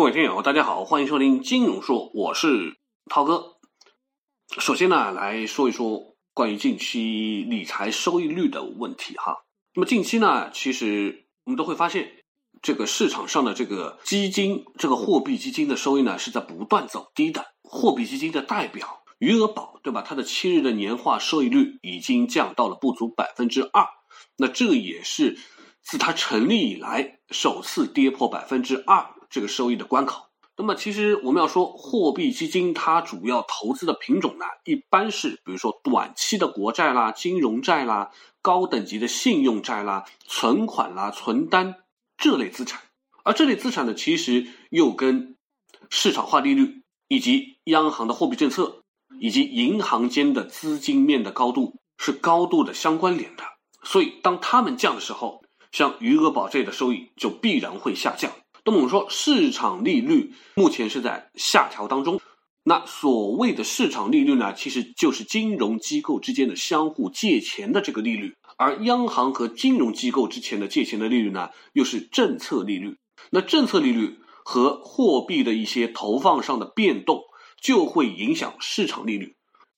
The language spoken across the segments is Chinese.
各位听友，大家好，欢迎收听金融说，我是涛哥。首先呢，来说一说关于近期理财收益率的问题哈。那么近期呢，其实我们都会发现，这个市场上的这个基金，这个货币基金的收益呢，是在不断走低的。货币基金的代表余额宝，对吧？它的七日的年化收益率已经降到了不足百分之二，那这也是自它成立以来首次跌破百分之二。这个收益的关口。那么，其实我们要说，货币基金它主要投资的品种呢，一般是比如说短期的国债啦、金融债啦、高等级的信用债啦、存款啦、存单这类资产。而这类资产呢，其实又跟市场化利率以及央行的货币政策以及银行间的资金面的高度是高度的相关联的。所以，当它们降的时候，像余额宝这类的收益就必然会下降。那么我们说，市场利率目前是在下调当中。那所谓的市场利率呢，其实就是金融机构之间的相互借钱的这个利率，而央行和金融机构之前的借钱的利率呢，又是政策利率。那政策利率和货币的一些投放上的变动，就会影响市场利率。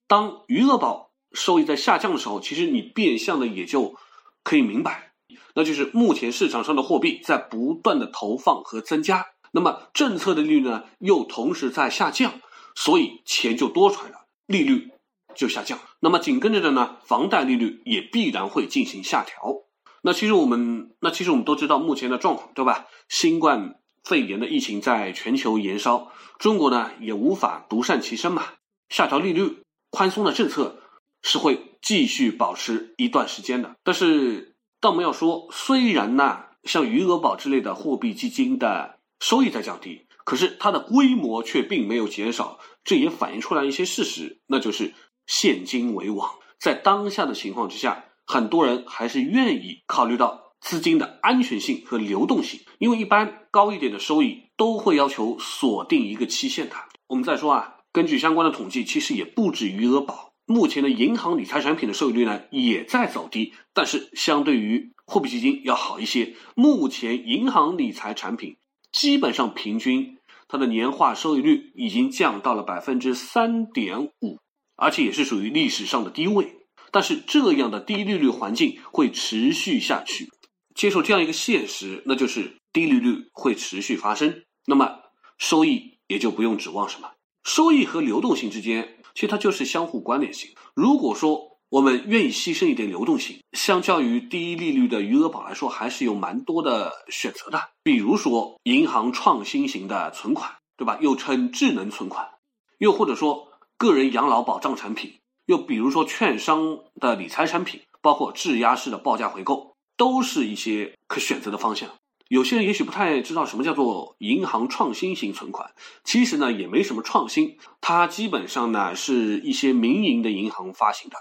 当余额宝收益在下降的时候，其实你变相的也就可以明白。那就是目前市场上的货币在不断的投放和增加，那么政策的利率呢又同时在下降，所以钱就多出来了，利率就下降。那么紧跟着的呢，房贷利率也必然会进行下调。那其实我们，那其实我们都知道目前的状况，对吧？新冠肺炎的疫情在全球延烧，中国呢也无法独善其身嘛。下调利率、宽松的政策是会继续保持一段时间的，但是。但我们要说，虽然呢，像余额宝之类的货币基金的收益在降低，可是它的规模却并没有减少，这也反映出来一些事实，那就是现金为王。在当下的情况之下，很多人还是愿意考虑到资金的安全性和流动性，因为一般高一点的收益都会要求锁定一个期限的。我们再说啊，根据相关的统计，其实也不止余额宝。目前的银行理财产品的收益率呢，也在走低，但是相对于货币基金要好一些。目前银行理财产品基本上平均它的年化收益率已经降到了百分之三点五，而且也是属于历史上的低位。但是这样的低利率环境会持续下去，接受这样一个现实，那就是低利率会持续发生，那么收益也就不用指望什么。收益和流动性之间。其实它就是相互关联性。如果说我们愿意牺牲一点流动性，相较于低利率的余额宝来说，还是有蛮多的选择的。比如说银行创新型的存款，对吧？又称智能存款，又或者说个人养老保障产品，又比如说券商的理财产品，包括质押式的报价回购，都是一些可选择的方向。有些人也许不太知道什么叫做银行创新型存款，其实呢也没什么创新，它基本上呢是一些民营的银行发行的，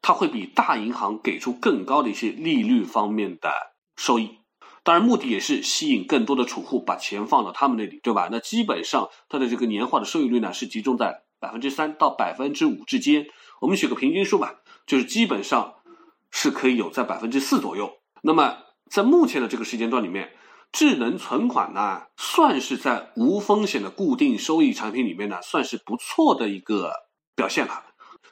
它会比大银行给出更高的一些利率方面的收益，当然目的也是吸引更多的储户把钱放到他们那里，对吧？那基本上它的这个年化的收益率呢是集中在百分之三到百分之五之间，我们取个平均数吧，就是基本上是可以有在百分之四左右。那么在目前的这个时间段里面。智能存款呢，算是在无风险的固定收益产品里面呢，算是不错的一个表现了。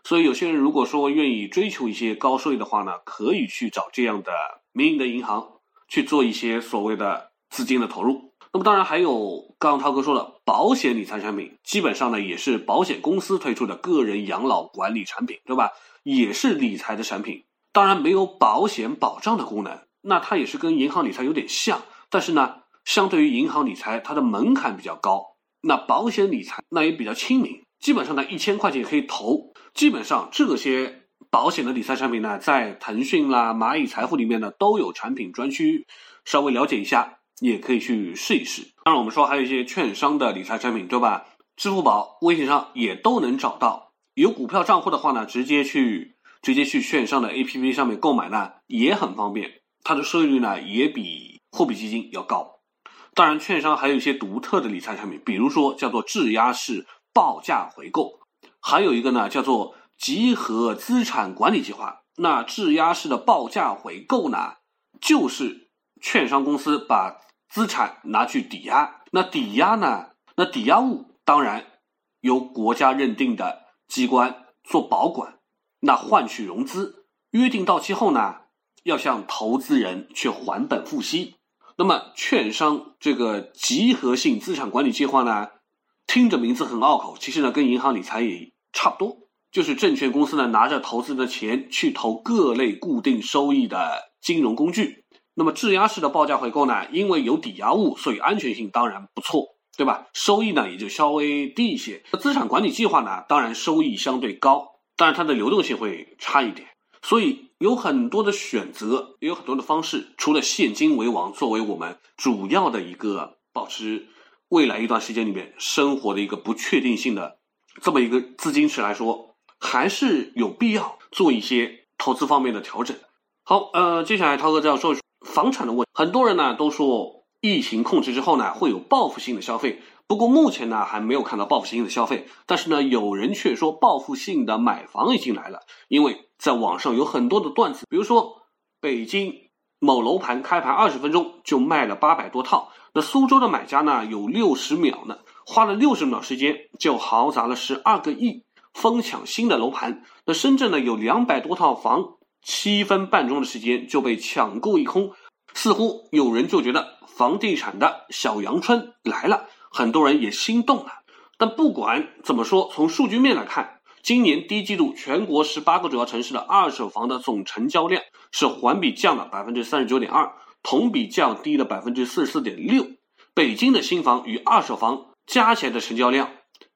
所以有些人如果说愿意追求一些高收益的话呢，可以去找这样的民营的银行去做一些所谓的资金的投入。那么当然还有刚刚涛哥说的保险理财产品，基本上呢也是保险公司推出的个人养老管理产品，对吧？也是理财的产品，当然没有保险保障的功能，那它也是跟银行理财有点像。但是呢，相对于银行理财，它的门槛比较高。那保险理财那也比较亲民，基本上呢一千块钱也可以投。基本上这些保险的理财产品呢，在腾讯啦、蚂蚁财富里面呢都有产品专区，稍微了解一下也可以去试一试。当然，我们说还有一些券商的理财产品，对吧？支付宝、微信上也都能找到。有股票账户的话呢，直接去直接去券商的 APP 上面购买呢也很方便，它的收益率呢也比。货币基金要高，当然，券商还有一些独特的理财产品，比如说叫做质押式报价回购，还有一个呢叫做集合资产管理计划。那质押式的报价回购呢，就是券商公司把资产拿去抵押，那抵押呢？那抵押物当然由国家认定的机关做保管，那换取融资，约定到期后呢，要向投资人去还本付息。那么，券商这个集合性资产管理计划呢，听着名字很拗口，其实呢，跟银行理财也差不多，就是证券公司呢拿着投资的钱去投各类固定收益的金融工具。那么质押式的报价回购呢，因为有抵押物，所以安全性当然不错，对吧？收益呢也就稍微低一些。资产管理计划呢，当然收益相对高，但是它的流动性会差一点。所以有很多的选择，也有很多的方式。除了现金为王，作为我们主要的一个保持未来一段时间里面生活的一个不确定性的这么一个资金池来说，还是有必要做一些投资方面的调整。好，呃，接下来涛哥就要说房产的问题。很多人呢都说疫情控制之后呢会有报复性的消费，不过目前呢还没有看到报复性的消费。但是呢，有人却说报复性的买房已经来了，因为。在网上有很多的段子，比如说北京某楼盘开盘二十分钟就卖了八百多套，那苏州的买家呢有六十秒呢，花了六十秒时间就豪砸了十二个亿，疯抢新的楼盘。那深圳呢有两百多套房，七分半钟的时间就被抢购一空，似乎有人就觉得房地产的小阳春来了，很多人也心动了。但不管怎么说，从数据面来看。今年第一季度，全国十八个主要城市的二手房的总成交量是环比降了百分之三十九点二，同比降低了百分之四十四点六。北京的新房与二手房加起来的成交量，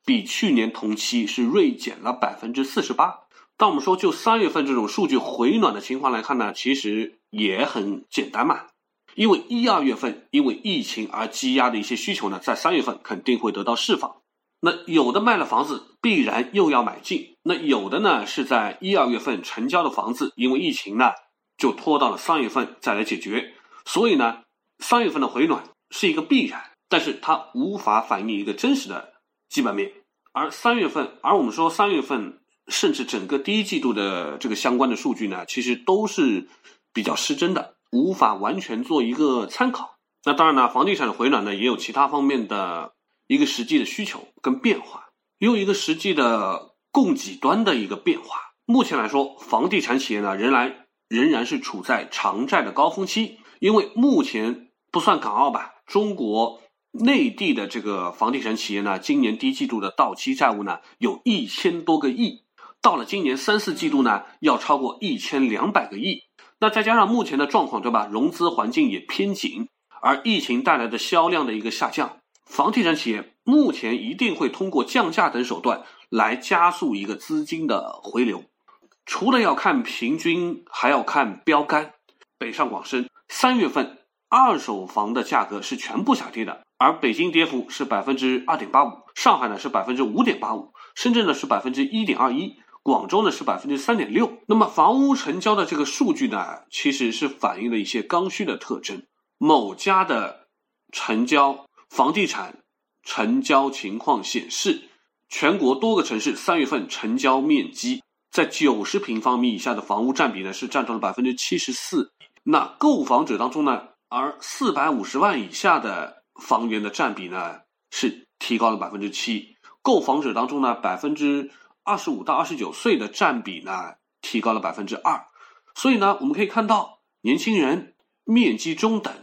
比去年同期是锐减了百分之四十八。当我们说就三月份这种数据回暖的情况来看呢，其实也很简单嘛，因为一二月份因为疫情而积压的一些需求呢，在三月份肯定会得到释放。那有的卖了房子，必然又要买进；那有的呢，是在一二月份成交的房子，因为疫情呢，就拖到了三月份再来解决。所以呢，三月份的回暖是一个必然，但是它无法反映一个真实的基本面。而三月份，而我们说三月份，甚至整个第一季度的这个相关的数据呢，其实都是比较失真的，无法完全做一个参考。那当然呢，房地产的回暖呢，也有其他方面的。一个实际的需求跟变化，又一个实际的供给端的一个变化。目前来说，房地产企业呢仍然仍然是处在偿债的高峰期，因为目前不算港澳吧，中国内地的这个房地产企业呢，今年第一季度的到期债务呢有一千多个亿，到了今年三四季度呢要超过一千两百个亿。那再加上目前的状况，对吧？融资环境也偏紧，而疫情带来的销量的一个下降。房地产企业目前一定会通过降价等手段来加速一个资金的回流。除了要看平均，还要看标杆。北上广深三月份二手房的价格是全部下跌的，而北京跌幅是百分之二点八五，上海呢是百分之五点八五，深圳呢是百分之一点二一，广州呢是百分之三点六。那么房屋成交的这个数据呢，其实是反映了一些刚需的特征。某家的成交。房地产成交情况显示，全国多个城市三月份成交面积在九十平方米以下的房屋占比呢是占到了百分之七十四。那购房者当中呢，而四百五十万以下的房源的占比呢是提高了百分之七。购房者当中呢，百分之二十五到二十九岁的占比呢提高了百分之二。所以呢，我们可以看到，年轻人面积中等，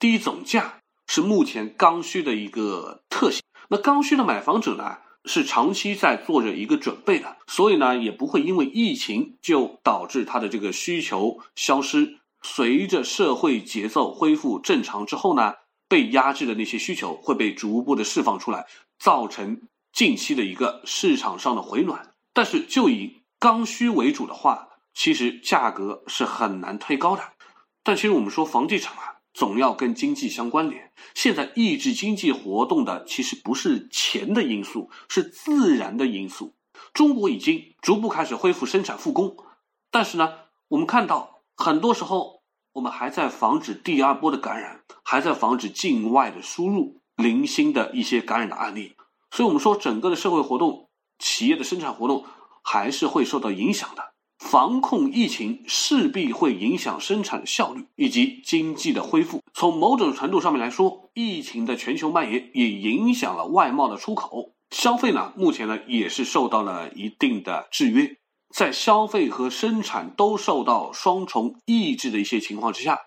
低总价。是目前刚需的一个特性。那刚需的买房者呢，是长期在做着一个准备的，所以呢，也不会因为疫情就导致他的这个需求消失。随着社会节奏恢复正常之后呢，被压制的那些需求会被逐步的释放出来，造成近期的一个市场上的回暖。但是，就以刚需为主的话，其实价格是很难推高的。但其实我们说房地产啊。总要跟经济相关联。现在抑制经济活动的其实不是钱的因素，是自然的因素。中国已经逐步开始恢复生产复工，但是呢，我们看到很多时候我们还在防止第二波的感染，还在防止境外的输入零星的一些感染的案例。所以，我们说整个的社会活动、企业的生产活动还是会受到影响的。防控疫情势必会影响生产效率以及经济的恢复。从某种程度上面来说，疫情的全球蔓延也影响了外贸的出口。消费呢，目前呢也是受到了一定的制约。在消费和生产都受到双重抑制的一些情况之下，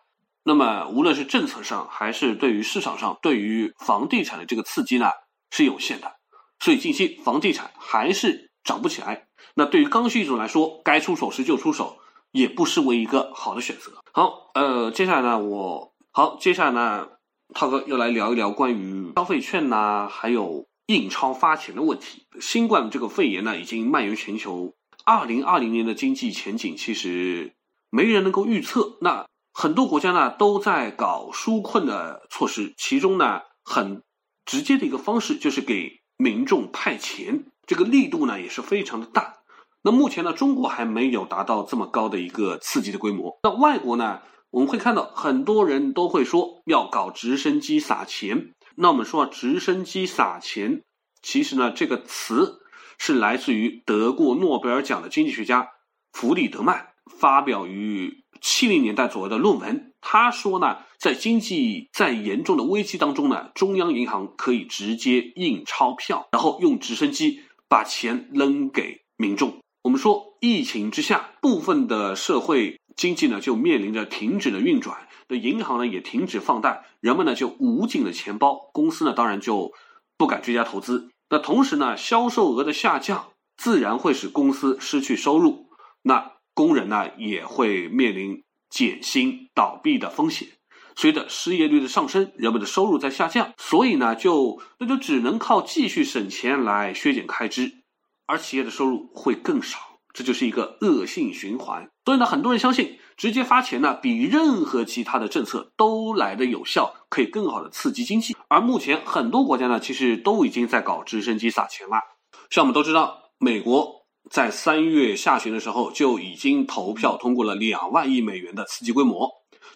那么无论是政策上还是对于市场上，对于房地产的这个刺激呢是有限的。所以近期房地产还是涨不起来。那对于刚需一族来说，该出手时就出手，也不失为一个好的选择。好，呃，接下来呢，我好，接下来呢，涛哥又来聊一聊关于消费券呐，还有印钞发钱的问题。新冠这个肺炎呢，已经蔓延全球。二零二零年的经济前景其实没人能够预测。那很多国家呢都在搞纾困的措施，其中呢很直接的一个方式就是给民众派钱，这个力度呢也是非常的大。那目前呢中国还没有达到这么高的一个刺激的规模。那外国呢我们会看到很多人都会说要搞直升机撒钱。那我们说直升机撒钱，其实呢这个词。是来自于得过诺贝尔奖的经济学家弗里德曼发表于七零年代左右的论文。他说呢，在经济在严重的危机当中呢，中央银行可以直接印钞票，然后用直升机把钱扔给民众。我们说，疫情之下，部分的社会经济呢就面临着停止的运转，那银行呢也停止放贷，人们呢就捂紧了钱包，公司呢当然就不敢追加投资。那同时呢，销售额的下降自然会使公司失去收入，那工人呢也会面临减薪倒闭的风险。随着失业率的上升，人们的收入在下降，所以呢，就那就只能靠继续省钱来削减开支，而企业的收入会更少。这就是一个恶性循环，所以呢，很多人相信直接发钱呢，比任何其他的政策都来的有效，可以更好的刺激经济。而目前很多国家呢，其实都已经在搞直升机撒钱了。像我们都知道，美国在三月下旬的时候就已经投票通过了两万亿美元的刺激规模，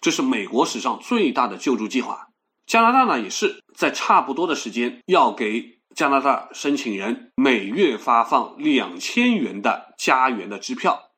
这是美国史上最大的救助计划。加拿大呢，也是在差不多的时间要给。加拿大申请人每月发放两千元的加元的支票，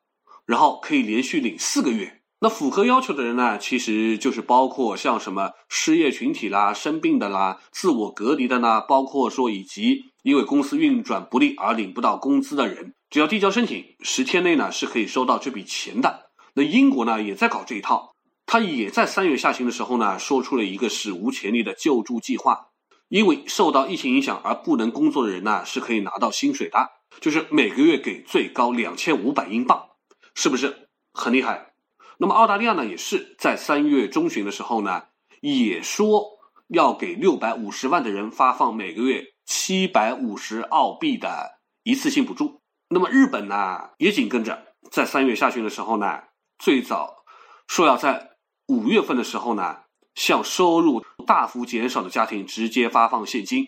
然后可以连续领四个月。那符合要求的人呢，其实就是包括像什么失业群体啦、生病的啦、自我隔离的呢，包括说以及因为公司运转不利而领不到工资的人，只要递交申请，十天内呢是可以收到这笔钱的。那英国呢也在搞这一套，他也在三月下旬的时候呢说出了一个史无前例的救助计划。因为受到疫情影响而不能工作的人呢，是可以拿到薪水的，就是每个月给最高两千五百英镑，是不是很厉害？那么澳大利亚呢，也是在三月中旬的时候呢，也说要给六百五十万的人发放每个月七百五十澳币的一次性补助。那么日本呢，也紧跟着在三月下旬的时候呢，最早说要在五月份的时候呢。向收入大幅减少的家庭直接发放现金。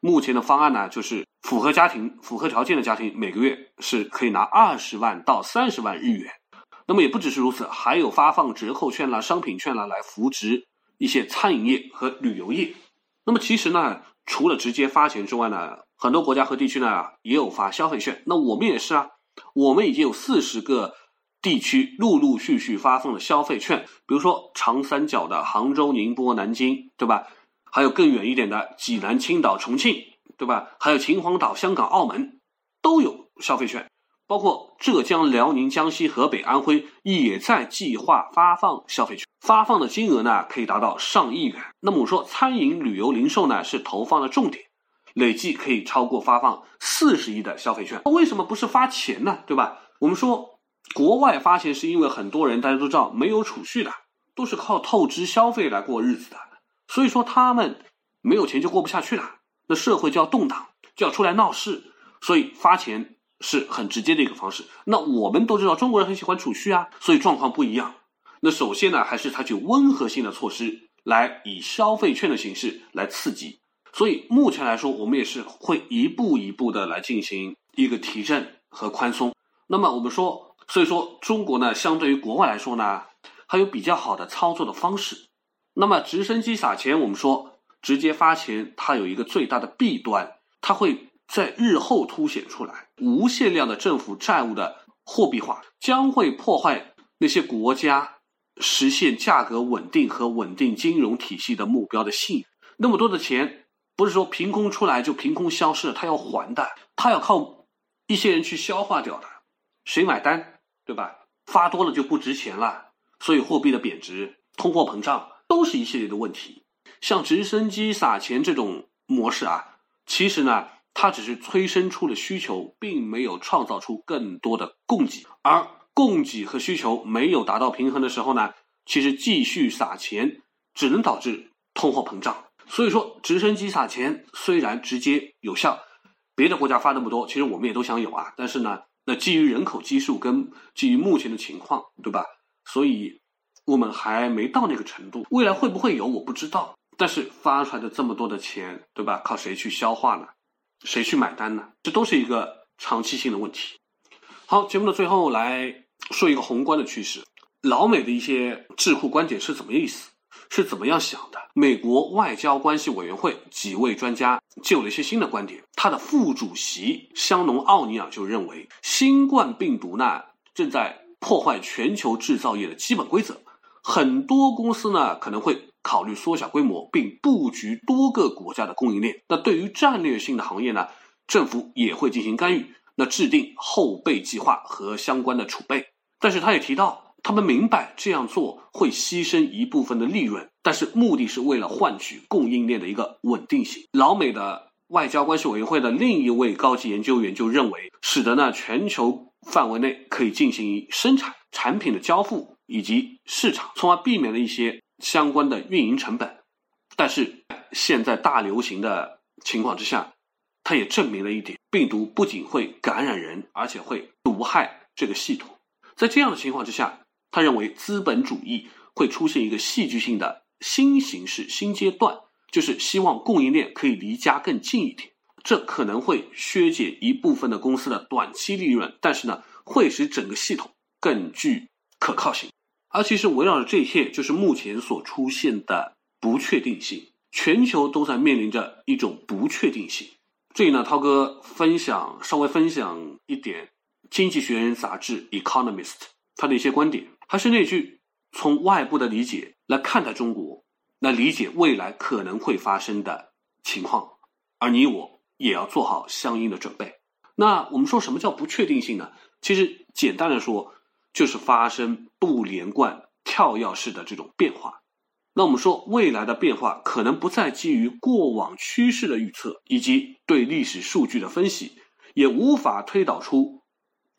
目前的方案呢，就是符合家庭、符合条件的家庭每个月是可以拿二十万到三十万日元。那么也不只是如此，还有发放折扣券啦、商品券啦，来扶植一些餐饮业和旅游业。那么其实呢，除了直接发钱之外呢，很多国家和地区呢也有发消费券。那我们也是啊，我们已经有四十个。地区陆陆续续发放了消费券，比如说长三角的杭州、宁波、南京，对吧？还有更远一点的济南、青岛、重庆，对吧？还有秦皇岛、香港、澳门都有消费券，包括浙江、辽宁、江西、河北、安徽也在计划发放消费券，发放的金额呢可以达到上亿元。那么我说，餐饮、旅游、零售呢是投放的重点，累计可以超过发放四十亿的消费券。那为什么不是发钱呢？对吧？我们说。国外发钱是因为很多人大家都知道没有储蓄的，都是靠透支消费来过日子的，所以说他们没有钱就过不下去了，那社会就要动荡，就要出来闹事，所以发钱是很直接的一个方式。那我们都知道中国人很喜欢储蓄啊，所以状况不一样。那首先呢，还是采取温和性的措施来以消费券的形式来刺激。所以目前来说，我们也是会一步一步的来进行一个提振和宽松。那么我们说。所以说，中国呢，相对于国外来说呢，还有比较好的操作的方式。那么，直升机撒钱，我们说直接发钱，它有一个最大的弊端，它会在日后凸显出来，无限量的政府债务的货币化，将会破坏那些国家实现价格稳定和稳定金融体系的目标的信誉。那么多的钱，不是说凭空出来就凭空消失了，他要还的，他要靠一些人去消化掉的，谁买单，对吧？发多了就不值钱了，所以货币的贬值、通货膨胀都是一系列的问题。像直升机撒钱这种模式啊，其实呢。它只是催生出了需求，并没有创造出更多的供给，而供给和需求没有达到平衡的时候呢，其实继续撒钱只能导致通货膨胀。所以说，直升机撒钱虽然直接有效，别的国家发那么多，其实我们也都想有啊。但是呢，那基于人口基数跟基于目前的情况，对吧？所以我们还没到那个程度。未来会不会有，我不知道。但是发出来的这么多的钱，对吧？靠谁去消化呢？谁去买单呢？这都是一个长期性的问题。好，节目的最后来说一个宏观的趋势。老美的一些智库观点是怎么意思？是怎么样想的？美国外交关系委员会几位专家就有了一些新的观点。他的副主席香农奥尼尔就认为，新冠病毒呢正在破坏全球制造业的基本规则，很多公司呢可能会。考虑缩小规模并布局多个国家的供应链。那对于战略性的行业呢，政府也会进行干预，那制定后备计划和相关的储备。但是他也提到，他们明白这样做会牺牲一部分的利润，但是目的是为了换取供应链的一个稳定性。老美的外交关系委员会的另一位高级研究员就认为，使得呢全球范围内可以进行生产产品的交付以及市场，从而避免了一些。相关的运营成本，但是现在大流行的情况之下，它也证明了一点：病毒不仅会感染人，而且会毒害这个系统。在这样的情况之下，他认为资本主义会出现一个戏剧性的新形式、新阶段，就是希望供应链可以离家更近一点。这可能会削减一部分的公司的短期利润，但是呢，会使整个系统更具可靠性。而其实围绕着这一切，就是目前所出现的不确定性，全球都在面临着一种不确定性。这里呢，涛哥分享稍微分享一点《经济学人》杂志《Economist》他的一些观点，还是那句：从外部的理解来看待中国，来理解未来可能会发生的情况，而你我也要做好相应的准备。那我们说什么叫不确定性呢？其实简单的说。就是发生不连贯、跳跃式的这种变化。那我们说，未来的变化可能不再基于过往趋势的预测，以及对历史数据的分析，也无法推导出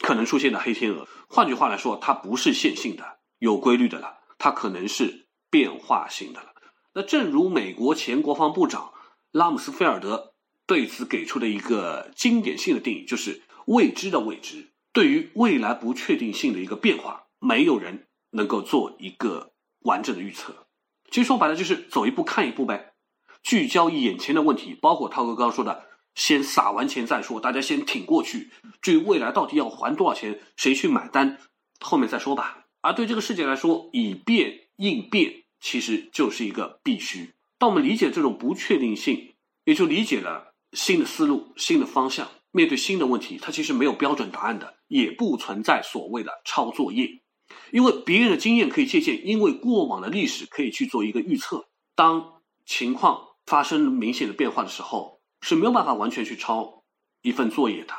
可能出现的黑天鹅。换句话来说，它不是线性的、有规律的了，它可能是变化性的了。那正如美国前国防部长拉姆斯菲尔德对此给出的一个经典性的定义，就是未知的未知。对于未来不确定性的一个变化，没有人能够做一个完整的预测。其实说白了就是走一步看一步呗，聚焦眼前的问题，包括涛哥刚刚说的，先撒完钱再说，大家先挺过去。至于未来到底要还多少钱，谁去买单，后面再说吧。而对这个世界来说，以变应变其实就是一个必须。当我们理解这种不确定性，也就理解了新的思路、新的方向。面对新的问题，它其实没有标准答案的，也不存在所谓的抄作业，因为别人的经验可以借鉴，因为过往的历史可以去做一个预测。当情况发生明显的变化的时候，是没有办法完全去抄一份作业的，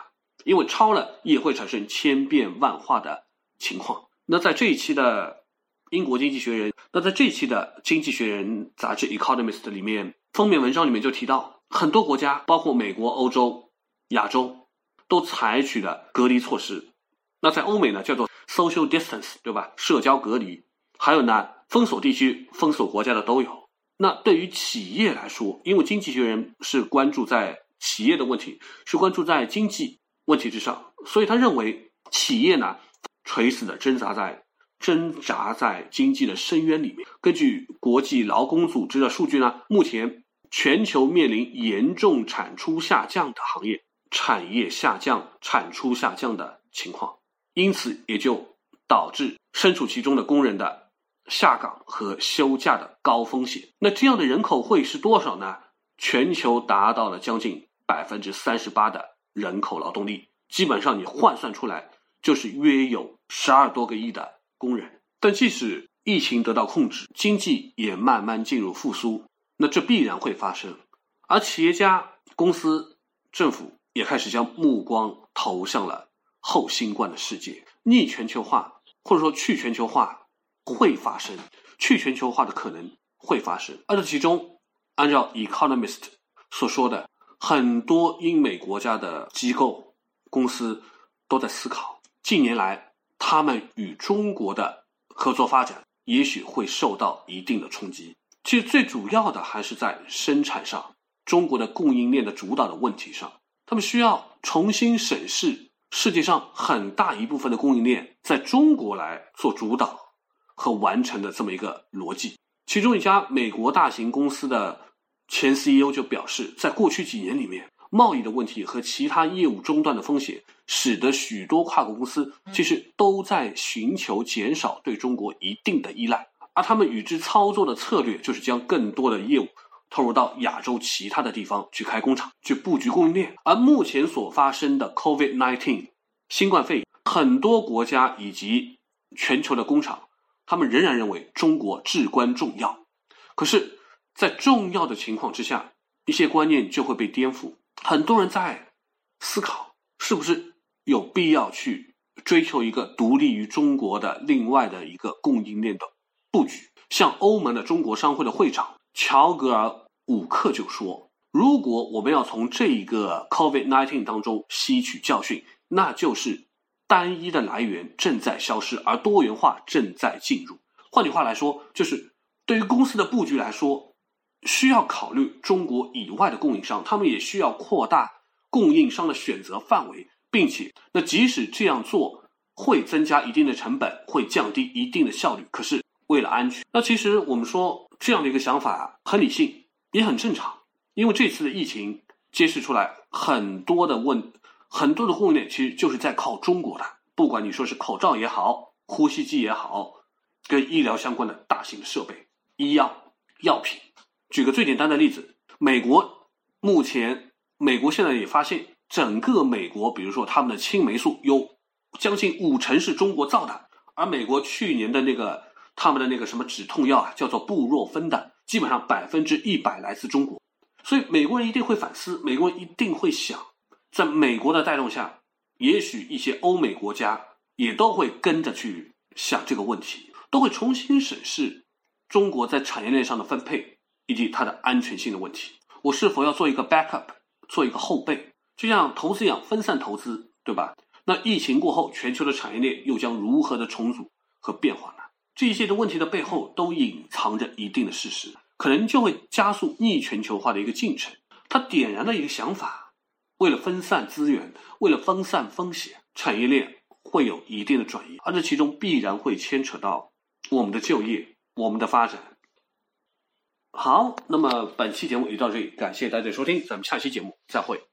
因为抄了也会产生千变万化的情况。那在这一期的英国经济学人，那在这一期的经济学人杂志《Economist》里面封面文章里面就提到，很多国家，包括美国、欧洲。亚洲都采取了隔离措施，那在欧美呢叫做 social distance，对吧？社交隔离，还有呢封锁地区、封锁国家的都有。那对于企业来说，因为经济学人是关注在企业的问题，是关注在经济问题之上，所以他认为企业呢垂死的挣扎在挣扎在经济的深渊里面。根据国际劳工组织的数据呢，目前全球面临严重产出下降的行业。产业下降、产出下降的情况，因此也就导致身处其中的工人的下岗和休假的高风险。那这样的人口会是多少呢？全球达到了将近百分之三十八的人口劳动力，基本上你换算出来，就是约有十二多个亿的工人。但即使疫情得到控制，经济也慢慢进入复苏，那这必然会发生。而企业家、公司、政府也开始将目光投向了后新冠的世界。逆全球化或者说去全球化会发生，去全球化的可能会发生。而这其中，按照《Economist》所说的，很多英美国家的机构、公司都在思考，近年来他们与中国的合作发展也许会受到一定的冲击。其实最主要的还是在生产上，中国的供应链的主导的问题上，他们需要重新审视世界上很大一部分的供应链在中国来做主导和完成的这么一个逻辑。其中一家美国大型公司的前 CEO 就表示，在过去几年里面，贸易的问题和其他业务中断的风险，使得许多跨国公司其实都在寻求减少对中国一定的依赖。而他们与之操作的策略，就是将更多的业务投入到亚洲其他的地方去开工厂、去布局供应链。而目前所发生的 COVID-19 新冠肺炎，很多国家以及全球的工厂，他们仍然认为中国至关重要。可是，在重要的情况之下，一些观念就会被颠覆。很多人在思考，是不是有必要去追求一个独立于中国的另外的一个供应链的？布局，像欧盟的中国商会的会长乔格尔伍克就说：“如果我们要从这一个 COVID-19 当中吸取教训，那就是单一的来源正在消失，而多元化正在进入。换句话来说，就是对于公司的布局来说，需要考虑中国以外的供应商，他们也需要扩大供应商的选择范围，并且，那即使这样做会增加一定的成本，会降低一定的效率，可是。”为了安全，那其实我们说这样的一个想法很理性，也很正常。因为这次的疫情揭示出来很多的问，很多的供应链其实就是在靠中国的。不管你说是口罩也好，呼吸机也好，跟医疗相关的大型设备、医药药品。举个最简单的例子，美国目前，美国现在也发现，整个美国，比如说他们的青霉素有将近五成是中国造的，而美国去年的那个。他们的那个什么止痛药啊，叫做布洛芬的，基本上百分之一百来自中国，所以美国人一定会反思，美国人一定会想，在美国的带动下，也许一些欧美国家也都会跟着去想这个问题，都会重新审视中国在产业链上的分配以及它的安全性的问题。我是否要做一个 backup，做一个后备，就像投资一样分散投资，对吧？那疫情过后，全球的产业链又将如何的重组和变化呢？这些的问题的背后都隐藏着一定的事实，可能就会加速逆全球化的一个进程。它点燃了一个想法：为了分散资源，为了分散风险，产业链会有一定的转移，而这其中必然会牵扯到我们的就业、我们的发展。好，那么本期节目就到这里，感谢大家的收听，咱们下期节目再会。